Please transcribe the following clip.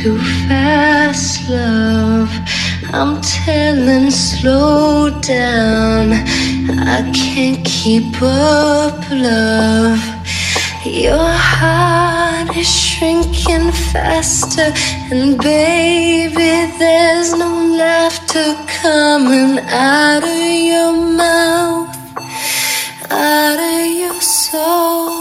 Too fast, love. I'm telling, slow down. I can't keep up, love. Your heart is shrinking faster, and baby, there's no laughter coming out of your mouth, out of your soul.